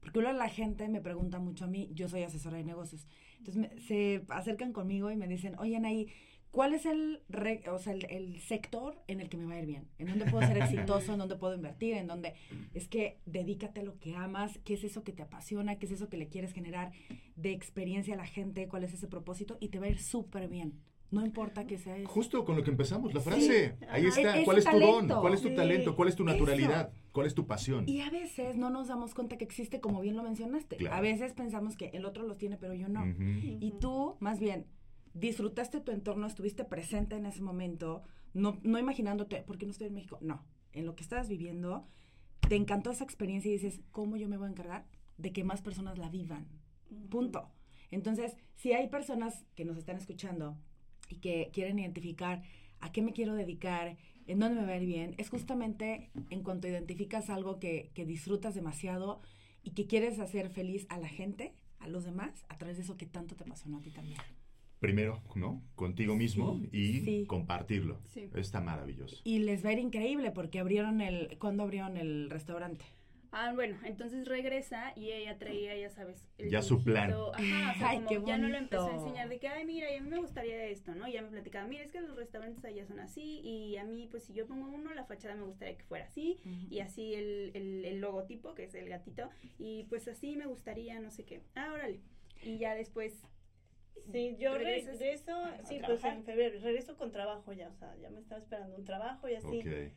Porque luego la gente me pregunta mucho a mí, yo soy asesora de negocios, entonces me- se acercan conmigo y me dicen, oye Anaí, ¿cuál es el, re- o sea, el, el sector en el que me va a ir bien? ¿En dónde puedo ser exitoso? ¿En dónde puedo invertir? ¿En dónde? Es que dedícate a lo que amas, ¿qué es eso que te apasiona? ¿Qué es eso que le quieres generar de experiencia a la gente? ¿Cuál es ese propósito? Y te va a ir súper bien. No importa que sea eso. Justo con lo que empezamos, la Sí. frase. Ahí está. ¿Cuál es tu don? ¿Cuál es tu Sí. talento? ¿Cuál es tu Eso. naturalidad? ¿Cuál es tu pasión? Y a veces no nos damos cuenta que existe, como bien lo mencionaste. Claro. A veces pensamos que el otro los tiene, pero yo no. Y tú, más bien, disfrutaste tu entorno, estuviste presente en ese momento, no, no imaginándote, ¿por qué no estoy en México? No, en lo que estabas viviendo, te encantó esa experiencia y dices, ¿cómo yo me voy a encargar de que más personas la vivan? Punto. Entonces, si hay personas que nos están escuchando y que quieren identificar a qué me quiero dedicar, en dónde me va a ir bien, es justamente en cuanto identificas algo que, que disfrutas demasiado y que quieres hacer feliz a la gente, a los demás, a través de eso que tanto te apasionó a ti también. Primero, ¿no? Contigo mismo y sí. compartirlo. Sí. Está maravilloso. Y les va a ir increíble porque abrieron el... ¿Cuándo abrieron el restaurante? Ah, bueno, entonces regresa y ella traía, ya sabes, el Ya su plan. Ajá, o sea, Ay, como qué ya no lo empezó a enseñar de que, ay, mira, y a mí me gustaría esto, ¿no? Y ya me platicaba, mira, es que los restaurantes allá son así y a mí, pues si yo pongo uno, la fachada me gustaría que fuera así y así el, el, el logotipo, que es el gatito, y pues así me gustaría, no sé qué. Ah, órale. Y ya después... Sí, yo regreso, sí, pues en febrero, regreso con trabajo ya, o sea, ya me estaba esperando un trabajo y así. Ok.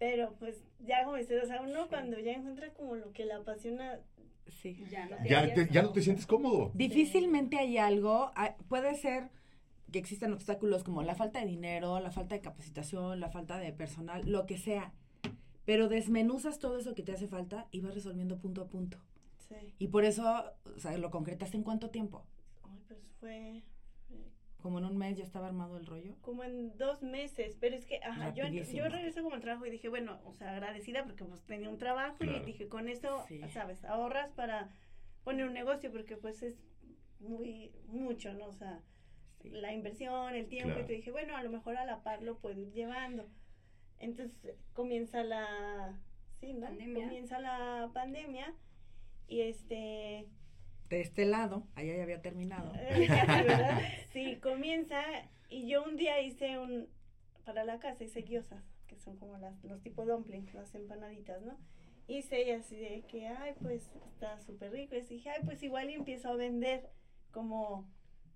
Pero pues ya como dices, o sea, uno cuando ya encuentra como lo que le apasiona, Sí. Ya no Ya, te- ya no te sientes cómodo. Difícilmente hay algo, ah, puede ser que existan obstáculos como la falta de dinero, la falta de capacitación, la falta de personal, lo que sea. Pero desmenuzas todo eso que te hace falta y vas resolviendo punto a punto. Sí. Y por eso, o sea, lo concretaste en cuánto tiempo? Ay, pues fue Como en un mes ya estaba armado el rollo. como en dos meses, pero es que, ajá, yo, yo regreso como al trabajo y dije, bueno, o sea, agradecida porque pues tenía un trabajo Claro. y dije, con eso, Sí. sabes, ahorras para poner un negocio porque pues es muy, mucho, ¿no? O sea, la inversión, el tiempo, Claro. y te dije, bueno, a lo mejor a la par lo puedo ir llevando. Entonces comienza la, sí, ¿no? Pandemia. Comienza la pandemia y este... De este lado, allá ya había terminado. Sí, comienza y yo un día hice un, para la casa hice guiosas, que son como las, los tipos dumplings, las empanaditas, ¿no? Hice y así de que, ay, pues está súper rico. Y dije, ay, pues igual y empiezo a vender como,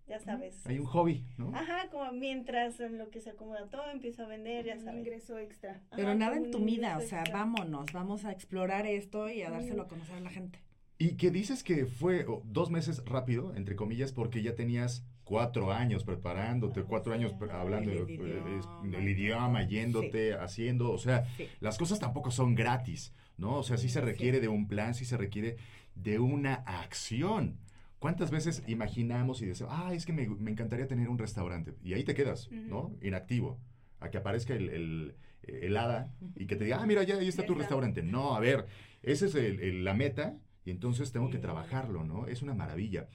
ya sabes. Hay un hobby, ¿no? Ajá, como mientras en lo que se acomoda todo, empiezo a vender, ya Un sabes. ingreso extra. Pero Ajá, nada en tu vida, o sea, extra. vámonos, vamos a explorar esto y a dárselo a conocer a la gente. Y que dices que fue oh, dos meses rápido, entre comillas, porque ya tenías cuatro años preparándote, cuatro años hablando El eh, idioma. yéndote, haciendo, o sea, Sí. las cosas tampoco son gratis, ¿no? O sea, sí se requiere de un plan, sí se requiere de una acción. ¿Cuántas veces imaginamos y decimos, ah, es que me, me encantaría tener un restaurante? Y ahí te quedas, ¿no? Inactivo. A que aparezca el, el, el hada y que te diga, ah, mira, ya ahí está tu restaurante. No, a ver, esa es el- la meta y entonces tengo que trabajarlo, ¿no? Es una maravilla.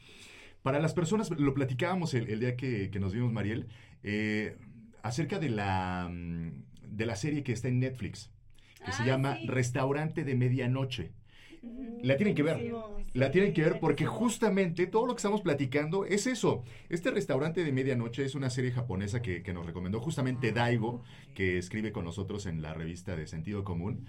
Para las personas, lo platicábamos el, el día que, que nos vimos, Mariel, eh, acerca de la, mm, de la serie que está en Netflix, que se Ah, llama sí. Restaurante de Medianoche. La tienen que ver. La tienen que ver porque justamente todo lo que estamos platicando es eso. Este restaurante de medianoche es una serie japonesa que, que nos recomendó justamente Daigo, que escribe con nosotros en la revista de Sentido Común.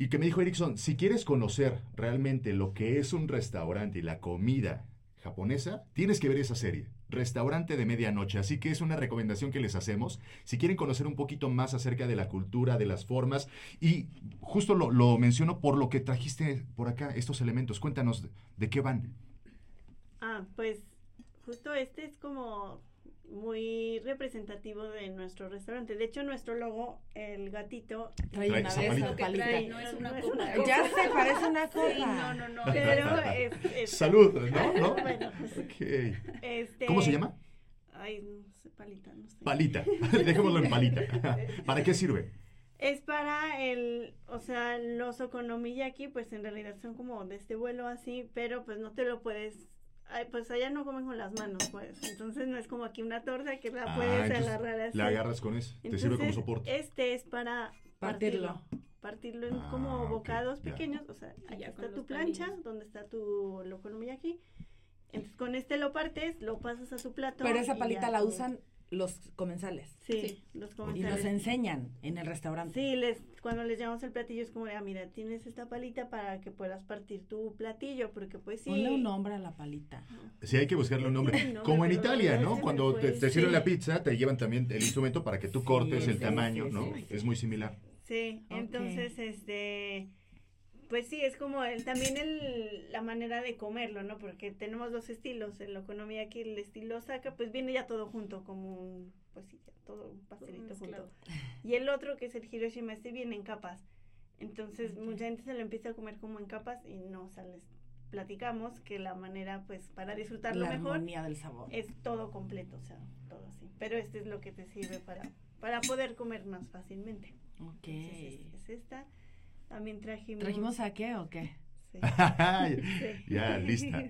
Y que me dijo Erickson, si quieres conocer realmente lo que es un restaurante y la comida japonesa, tienes que ver esa serie, Restaurante de Medianoche. Así que es una recomendación que les hacemos. Si quieren conocer un poquito más acerca de la cultura, de las formas, y justo lo, menciono por lo que trajiste por acá, estos elementos. Cuéntanos de qué van. Ah, pues justo este es como muy representativo de nuestro restaurante. De hecho, nuestro logo, el gatito, Trae una vez palita. una que palita. trae no es una No es copa. una Ya se parece una copa. Sí, no, no, no. pero es, es- Salud, ¿no? ¿No? Bueno, este, ¿Cómo se llama? Ay, no sé, palita, no sé. Palita. Dejémoslo en palita. ¿Para qué sirve? Es para el, o sea, los okonomiyaki, pues en realidad son como de este vuelo así, pero pues no te lo puedes, pues allá no comen con las manos, pues. Entonces no es como aquí una torta que la Ah, puedes agarrar así. La agarras con eso. Te sirve como Entonces, soporte. Este es para Partirlo. partirlo. Partirlo en Ah, como bocados ya. pequeños, o sea, aquí ya está tu plancha, palillos. donde está tu okonomiyaki. Entonces con este lo partes, lo pasas a tu plato. Pero esa palita la usan los comensales. Sí, Sí. los Y comensales. nos enseñan en el restaurante. Sí, les, cuando les llevamos el platillo es como ah, mira, tienes esta palita para que puedas partir tu platillo, porque pues sí. Ponle un nombre a la palita. Sí, hay que buscarle un nombre. Sí, no, Como en Italia, ¿no? Cuando te, te sirven Sí. la pizza, te llevan también el instrumento para que tú cortes Sí, el sí, tamaño, sí, ¿no? sí, Es muy similar. Sí, entonces, este, pues sí, es como el, también el, la manera de comerlo, ¿no? Porque tenemos dos estilos, el aquí el estilo saca, pues viene ya todo junto, como un, pues sí, ya todo un pastelito mezclado. junto. Y el otro, que es el Hiroshima, este viene en capas. Entonces, mucha gente se lo empieza a comer como en capas y no, o sea, les platicamos que la manera, pues, para disfrutarlo La mejor armonía del sabor. es todo completo, o sea, todo así. Pero este es lo que te sirve para, para poder comer más fácilmente. Ok. Entonces, es, es esta. También trajimos. ¿Trajimos saque o qué? Sí. ya, lista.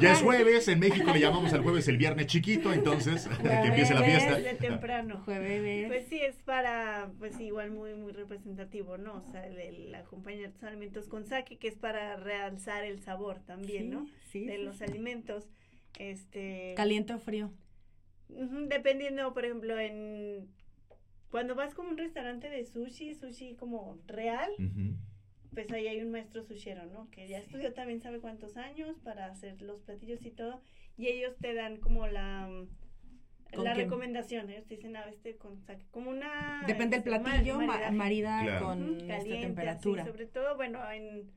Ya es jueves, en México le llamamos al jueves el viernes chiquito, entonces que empiece la fiesta. de temprano. Jueves. Pues sí, es para, pues igual muy, muy representativo, ¿no? O sea, el, el acompañar tus alimentos con sake, que es para realzar el sabor también, Sí, ¿no? sí, De sí, los alimentos. Este. ¿Caliente o frío? Dependiendo, por ejemplo, en cuando vas como a un restaurante de sushi, sushi como real, pues ahí hay un maestro sushero, ¿no? Que ya estudió también sabe cuántos años para hacer los platillos y todo, y ellos te dan como la ¿Con la recomendación, ellos te dicen, ah, este con sake", como una Depende del este, platillo, marida Claro. con esta caliente, así, temperatura. sobre todo, bueno, en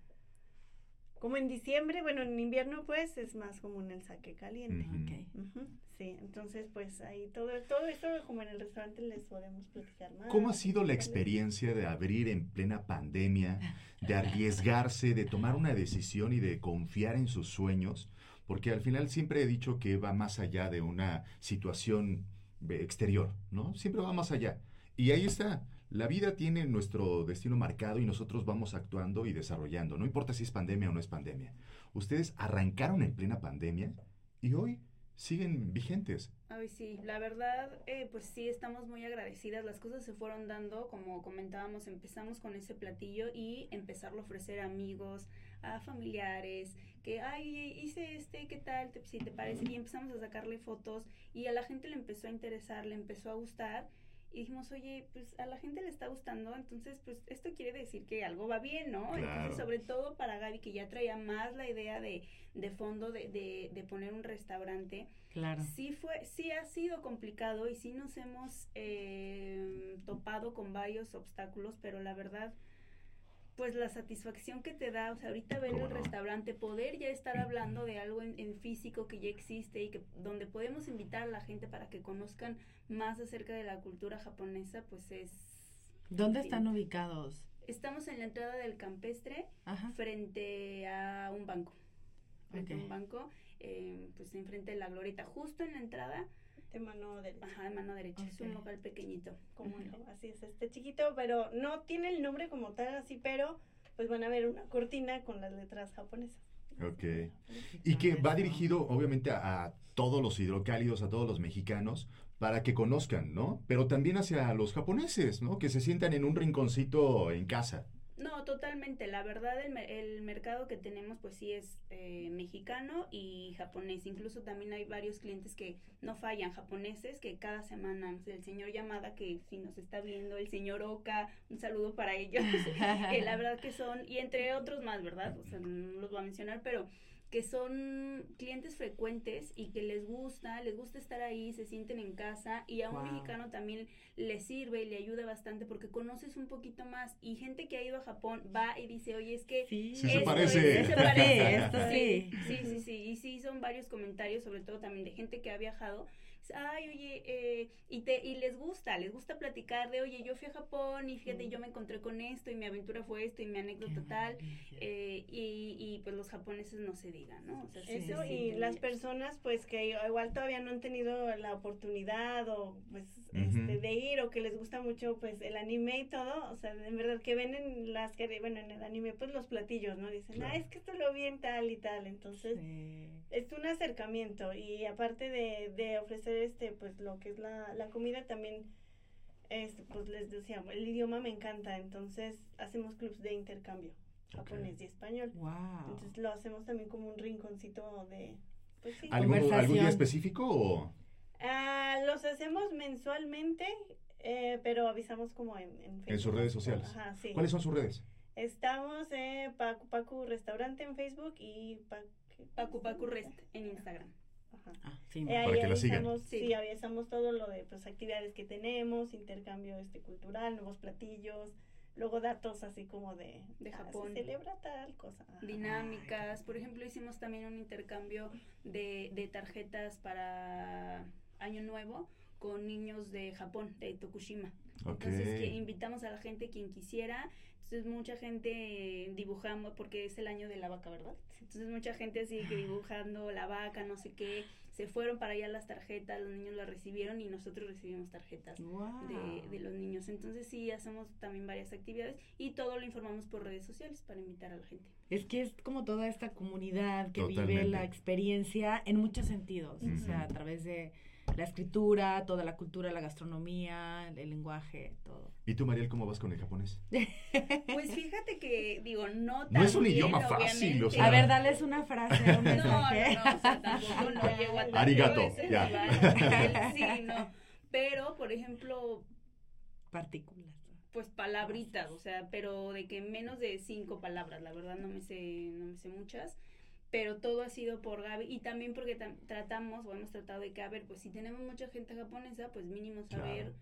como en diciembre, bueno, en invierno pues es más común el saque caliente. Ujú. Ok. Ujú, Sí, entonces pues ahí todo, todo eso como en el restaurante les podemos platicar más. ¿Cómo ha sido la experiencia? experiencia de abrir en plena pandemia, de arriesgarse, de tomar una decisión y de confiar en sus sueños? Porque al final siempre he dicho que va más allá de una situación eh, exterior, ¿no? Siempre va más allá. Y ahí está. La vida tiene nuestro destino marcado y nosotros vamos actuando y desarrollando. No importa si es pandemia o no es pandemia. Ustedes arrancaron en plena pandemia y hoy siguen vigentes. Ay, sí, la verdad, eh, pues sí, estamos muy agradecidas. Las cosas se fueron dando, como comentábamos, empezamos con ese platillo y empezarlo a ofrecer a amigos, a familiares, que, ay, hice este, ¿qué tal? Te- si te parece. Y empezamos a sacarle fotos y a la gente le empezó a interesar, le empezó a gustar. Y dijimos, oye, pues a la gente le está gustando, entonces, pues esto quiere decir que algo va bien, ¿no? Claro. Entonces, sobre todo para Gaby, que ya traía más la idea de, de fondo de, de, de poner un restaurante. Claro. Sí fue, sí ha sido complicado y sí nos hemos eh, topado con varios obstáculos, pero la verdad, pues la satisfacción que te da, o sea, ahorita ver ¿Cómo el no? restaurante, poder ya estar hablando de algo en, en físico que ya existe y que donde podemos invitar a la gente para que conozcan más acerca de la cultura japonesa, pues es... ¿Dónde en fin. están ubicados? Estamos en la entrada del campestre Ajá. frente a un banco. Frente a un banco, eh, pues enfrente de la glorieta, justo en la entrada, De mano derecha. ajá, de mano derecha. Es un local pequeñito. como no, así es, este chiquito, pero no tiene el nombre como tal así, pero pues van a ver una cortina con las letras japonesas. Ok. Y que va dirigido, obviamente, a, a todos los hidrocálidos, a todos los mexicanos, para que conozcan, ¿no? Pero también hacia los japoneses, ¿no? Que se sientan en un rinconcito en casa. No, totalmente. La verdad, el, el mercado que tenemos, pues sí es eh, mexicano y japonés. Incluso también hay varios clientes que no fallan, japoneses, que cada semana, el señor Yamada, que si nos está viendo, el señor Oka, un saludo para ellos. Eh, la verdad que son, y entre otros más, ¿verdad? O sea, no los voy a mencionar, pero que son clientes frecuentes y que les gusta, les gusta estar ahí, se sienten en casa y a un Wow. mexicano también le sirve y le ayuda bastante porque conoces un poquito más y gente que ha ido a Japón va y dice, oye, es que Sí se esto parece. es- sí se parece. Sí, esto sí. Sí, sí, sí, y sí son varios comentarios, sobre todo también de gente que ha viajado. Ay, oye, eh, y, te, y les gusta, les gusta platicar de, oye, yo fui a Japón y fíjate, yo me encontré con esto y mi aventura fue esto y mi anécdota tal. eh, y, y pues los japoneses no se digan, ¿no? O sea, sí Eso y las personas pues que igual todavía no han tenido la oportunidad o pues este, de ir o que les gusta mucho pues el anime y todo, o sea, en verdad que ven en las que bueno, en el anime pues los platillos, ¿no? Dicen, Claro. "Ah, es que esto lo vi en tal y tal." Entonces, es un acercamiento y aparte de, de ofrecer este pues lo que es la, la comida también este, pues les decía, el idioma me encanta, entonces hacemos clubs de intercambio japonés y español. Wow. Entonces lo hacemos también como un rinconcito de pues sí. ¿Algún, ¿Algún día específico o...? Ah, los hacemos mensualmente, eh, pero avisamos como en, en En sus Facebook. redes sociales. Ajá, sí. ¿Cuáles son sus redes? Estamos en Pacu Pacu Restaurante en Facebook y Pac- Pacu Pacu Rest en Instagram. Ajá. sí, Eh, ahí Para que la sigan. avisamos, sí. Sí. avisamos todo lo de pues actividades que tenemos, intercambio este cultural, nuevos platillos, luego datos así como de De ah, se Japón. celebra tal cosa. Ajá. dinámicas. Por ejemplo, hicimos también un intercambio de, de tarjetas para Año Nuevo con niños de Japón, de Tokushima. Ok. Entonces, que invitamos a la gente quien quisiera. Entonces, mucha gente dibujando, porque es el año de la vaca, ¿verdad? Entonces, mucha gente así que dibujando la vaca, no sé qué. Se fueron para allá las tarjetas, los niños las recibieron y nosotros recibimos tarjetas de, de los niños. Entonces, sí, hacemos también varias actividades y todo lo informamos por redes sociales para invitar a la gente. Es que es como toda esta comunidad que vive la experiencia en muchos sentidos, o sea, a través de la escritura, toda la cultura, la gastronomía, el lenguaje, todo. ¿Y tú, Mariel, cómo vas con el japonés? Pues fíjate que, digo, no tan No es un bien, idioma fácil, o sea. A ver, dales una frase, un No, mensaje. no, no, o sea, tampoco no llego a tanto Arigato, ese ya. nivel. Sí, no. Pero, por ejemplo, Partículas. pues palabritas, o sea, pero de que menos de cinco palabras, la verdad no me sé, no me sé muchas, pero todo ha sido por Gaby y también porque tam- tratamos o hemos tratado de que, a ver, pues si tenemos mucha gente japonesa, pues mínimo saber Claro.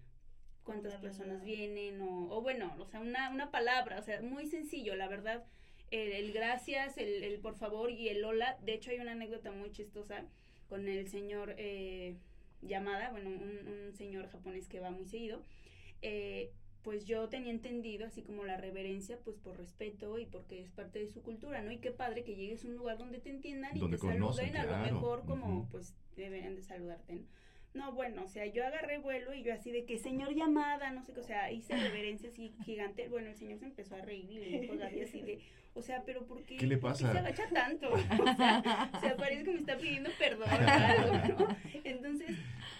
cuántas personas vienen o, o bueno, o sea, una, una palabra, o sea, muy sencillo, la verdad, el, el gracias, el, el por favor y el hola, de hecho hay una anécdota muy chistosa con el señor eh, Yamada, bueno, un, un señor japonés que va muy seguido, eh, pues yo tenía entendido así como la reverencia, pues por respeto y porque es parte de su cultura, ¿no? Y qué padre que llegues a un lugar donde te entiendan y Donde te saluden a lo mejor como pues deberían de saludarte, ¿no? No, bueno, o sea, yo agarré vuelo y yo así de que señor llamada, no sé qué, o sea, hice reverencia así gigante. Bueno, el señor se empezó a reír y le dijo Gaby así de, o sea, pero ¿por qué? ¿Qué le por pasa? se agacha tanto? O sea, o sea, parece que me está pidiendo perdón o algo, ¿no? Entonces,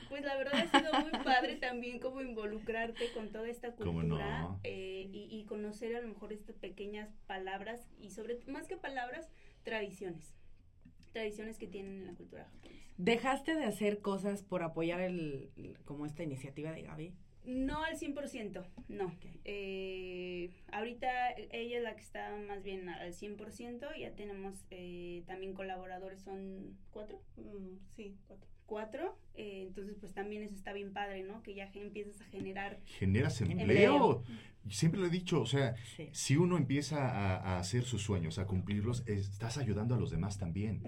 pues la verdad ha sido muy padre también como involucrarte con toda esta ¿Cómo cultura no? eh, y, y conocer a lo mejor estas pequeñas palabras y sobre, más que palabras, tradiciones. Tradiciones que tienen en la cultura japonesa. ¿Dejaste de hacer cosas por apoyar el, como esta iniciativa de Gaby? No al 100%, no. Eh, ahorita ella es la que está más bien al 100%, ya tenemos eh, también colaboradores, son cuatro. Mm, sí, cuatro. Cuatro, eh, entonces pues también eso está bien padre, ¿no? Que ya empiezas a generar... Generas empleo. Empleo. Siempre lo he dicho, o sea, si uno empieza a, a hacer sus sueños, a cumplirlos, estás ayudando a los demás también.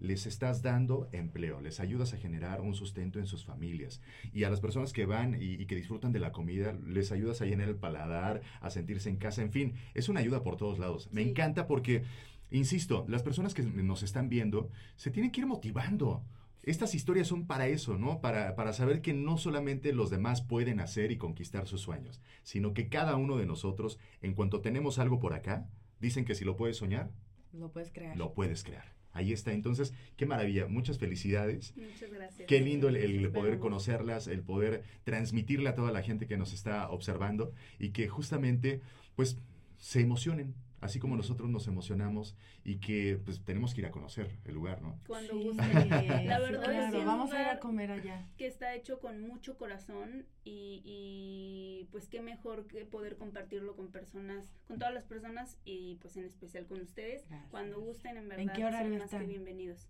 Les estás dando empleo, les ayudas a generar un sustento en sus familias. Y a las personas que van y, y que disfrutan de la comida, les ayudas a llenar el paladar, a sentirse en casa, en fin, es una ayuda por todos lados. Me encanta porque, insisto, las personas que nos están viendo se tienen que ir motivando. Estas historias son para eso, ¿no? Para, para saber que no solamente los demás pueden hacer y conquistar sus sueños, sino que cada uno de nosotros, en cuanto tenemos algo por acá, dicen que si lo puedes soñar, Lo puedes crear. lo puedes crear. Ahí está. Entonces, qué maravilla. Muchas felicidades. Muchas gracias. Qué lindo el, el poder conocerlas, el poder transmitirle a toda la gente que nos está observando y que justamente, pues, se emocionen, así como nosotros nos emocionamos y que pues tenemos que ir a conocer el lugar, ¿no? Cuando Sí. gusten. Sí, La verdad claro, es que vamos a ir a comer allá. Que está hecho con mucho corazón y, y, pues qué mejor que poder compartirlo con personas, con todas las personas y pues en especial con ustedes. Cuando gusten, en verdad, qué horario son más que están? bienvenidos.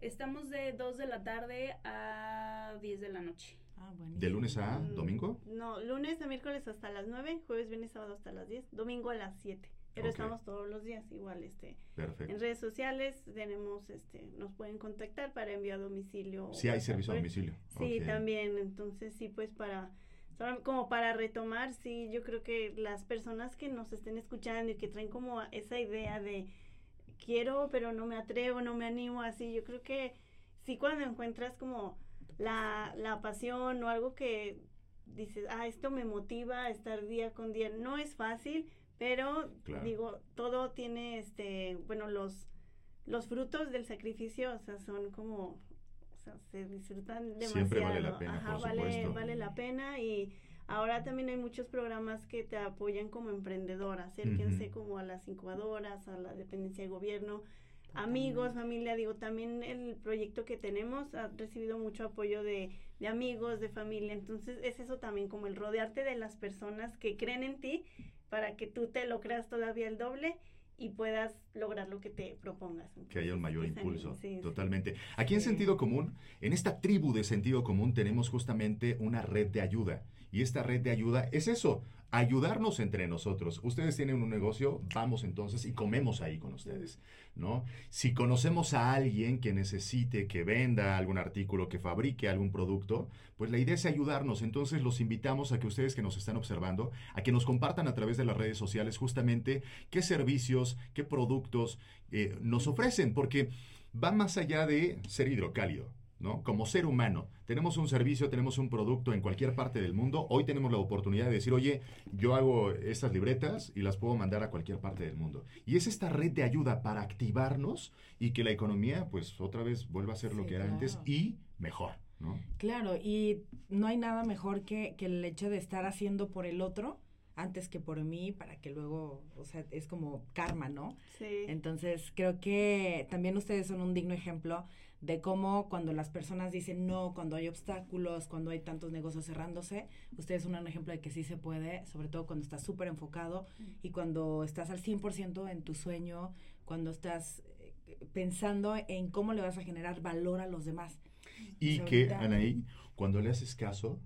Estamos de 2 de la tarde a 10 de la noche. Ah, ¿De lunes a domingo? No, lunes a miércoles hasta las 9, jueves, viernes, sábado hasta las 10, domingo a las 7. Pero estamos todos los días igual este Perfecto. en redes sociales tenemos este nos pueden contactar para enviar a domicilio. Sí hay servicio a domicilio. Sí, también, entonces sí pues para como para retomar, sí, yo creo que las personas que nos estén escuchando y que traen como esa idea de quiero, pero no me atrevo, no me animo, así, yo creo que sí cuando encuentras como la, la pasión o algo que dices, ah, esto me motiva a estar día con día, no es fácil, pero Claro. digo, todo tiene, este, bueno, los, los frutos del sacrificio, o sea, son como, o sea, se disfrutan demasiado. Siempre vale la pena, Ajá, por vale, supuesto. vale la pena y ahora también hay muchos programas que te apoyan como emprendedora, acérquense como a las incubadoras, a la dependencia de gobierno, amigos, familia, digo, también el proyecto que tenemos ha recibido mucho apoyo de, de amigos, de familia, entonces es eso también, como el rodearte de las personas que creen en ti para que tú te lo creas todavía el doble y puedas lograr lo que te propongas. Que haya un mayor impulso. sí, sí. Totalmente. Aquí en Sentido Común, en esta tribu de Sentido Común, tenemos justamente una red de ayuda. Y esta red de ayuda es eso, ayudarnos entre nosotros. Ustedes tienen un negocio, vamos entonces y comemos ahí con ustedes, ¿no? Si conocemos a alguien que necesite, que venda algún artículo, que fabrique algún producto, pues la idea es ayudarnos. Entonces los invitamos a que ustedes que nos están observando, a que nos compartan a través de las redes sociales justamente qué servicios, qué productos eh, nos ofrecen, porque va más allá de ser hidrocálido. ¿No? Como ser humano, tenemos un servicio, tenemos un producto en cualquier parte del mundo. Hoy tenemos la oportunidad de decir, oye, yo hago estas libretas y las puedo mandar a cualquier parte del mundo. Y es esta red de ayuda para activarnos y que la economía, pues, otra vez vuelva a ser lo que era claro. antes y mejor, ¿no? Claro, y no hay nada mejor que, que el hecho de estar haciendo por el otro antes que por mí, para que luego, o sea, es como karma, ¿no? Sí. Entonces, creo que también ustedes son un digno ejemplo de cómo cuando las personas dicen no, cuando hay obstáculos, cuando hay tantos negocios cerrándose, ustedes son un ejemplo de que sí se puede, sobre todo cuando estás súper enfocado y cuando estás al 100% en tu sueño, cuando estás eh, pensando en cómo le vas a generar valor a los demás. Y sea, que, ahorita- Anaí, cuando le haces caso,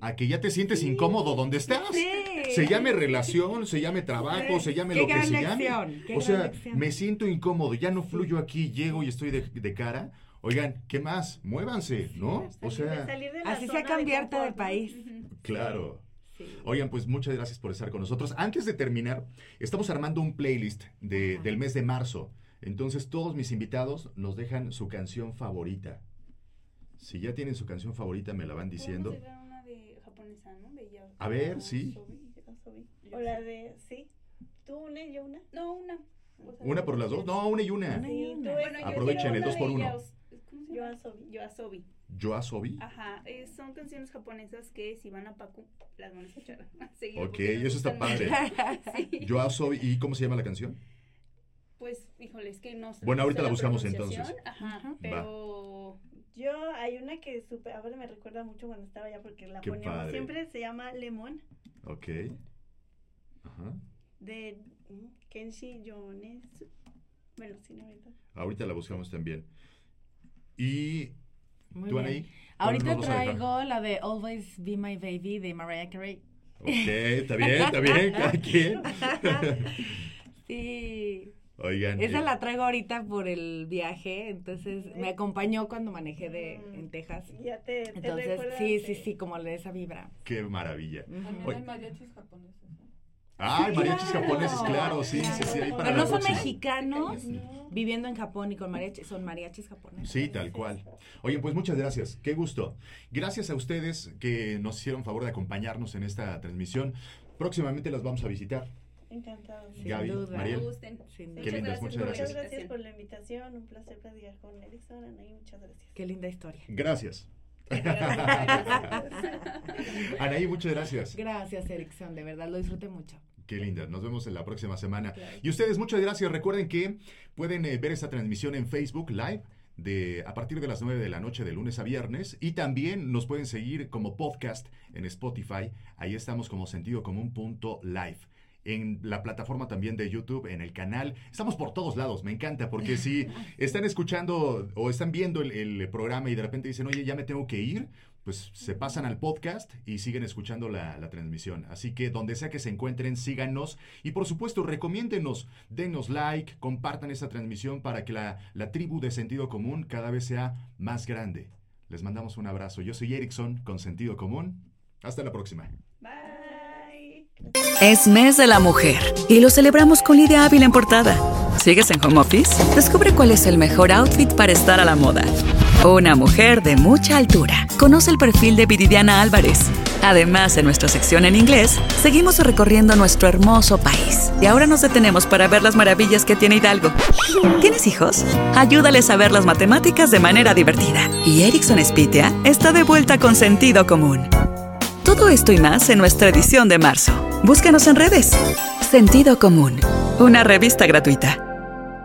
a que ya te sientes incómodo donde estás. Sí. Se llame relación, se llame trabajo, Sí. se llame lo que se llame. O sea, lección. me siento incómodo, ya no fluyo aquí, llego y estoy de, de cara. Oigan, ¿qué más? Muévanse, ¿no? O sea, Así sea cambiarte de país. claro. Oigan, pues muchas gracias por estar con nosotros. Antes de terminar, estamos armando un playlist de- del mes de marzo. Entonces, todos mis invitados nos dejan su canción favorita. Si ya tienen su canción favorita, me la van diciendo. Podemos llegar a una de japonesa, ¿no? De ya- A ver, sí. O la de, sí. ¿Tú una y yo una? No, una. ¿Una por las dos? No, una y una. Tú- bueno, yo Aprovechen el una dos por uno. Yoasobi. Yoasobi. Yoasobi. Ajá, eh, son canciones japonesas que si van a Pacu las van a escuchar. Ok, eso está padre. Sí. Yoasobi. ¿Y cómo se llama la canción? Pues, híjole, es que no sé. Bueno, ahorita la buscamos entonces. Ajá, pero Yo, hay una que supe, ahora me recuerda mucho cuando estaba allá porque la Qué poníamos padre. siempre, se llama Lemon, Ok. Ajá. de Kenshi Yonezu. Bueno, sí, no, ahorita. Ahorita la buscamos también. Y. Muy ¿Tú, bien. Anaí? ¿Cuál Ahorita traigo la de Always Be My Baby de Mariah Carey. Ok, está bien, está bien, cada quien. sí. Oigan. Esa eh, la traigo ahorita por el viaje, entonces me acompañó cuando manejé de en Texas. Ya te, te Entonces, recuerdas sí, sí, sí, como de esa vibra. Qué maravilla. También hay mariachis japoneses. Ay, mariachis Claro, japoneses, claro, sí, sí, sí. ahí para Pero la no son próxima. mexicanos viviendo en Japón y con mariachis, son mariachis japoneses. Sí, tal cual. Oye, pues muchas gracias. Qué gusto. Gracias a ustedes que nos hicieron favor de acompañarnos en esta transmisión. Próximamente las vamos a visitar. Encantado. Sin Gaby, duda. Mariel. Gusten. Qué lindas, muchas Muchas gracias. gracias por la invitación, un placer platicar con Erickson, Anaí, muchas gracias. Qué linda historia. Gracias. Anaí, muchas gracias. Gracias, Erickson, de verdad lo disfruté mucho. Qué linda. Nos vemos en la próxima semana. Y ustedes, muchas gracias. Recuerden que pueden eh, ver esta transmisión en Facebook Live. De, a partir de las 9 de la noche de lunes a viernes y también nos pueden seguir como podcast en Spotify. Ahí estamos como sentido común punto live en la plataforma también de YouTube, en el canal. Estamos por todos lados, me encanta, porque si están escuchando o están viendo el, el programa y de repente dicen, oye, ya me tengo que ir, pues se pasan al podcast y siguen escuchando la, la, transmisión. Así que donde sea que se encuentren, síganos y por supuesto recomiéndenos, denos like, compartan esta transmisión para que la, la tribu de sentido común cada vez sea más grande. Les mandamos un abrazo. Yo soy Erickson con sentido común. Hasta la próxima. Es mes de la mujer y lo celebramos con Lidia Ávila en portada. ¿Sigues en home office? Descubre cuál es el mejor outfit para estar a la moda. Una mujer de mucha altura. Conoce el perfil de Viridiana Álvarez. Además, en nuestra sección en inglés, seguimos recorriendo nuestro hermoso país. Y ahora nos detenemos para ver las maravillas que tiene Hidalgo. ¿Tienes hijos? Ayúdales a ver las matemáticas de manera divertida. Y Erickson Spitia está de vuelta con sentido común. Todo esto y más en nuestra edición de marzo. Búscanos en redes. Sentido Común, una revista gratuita.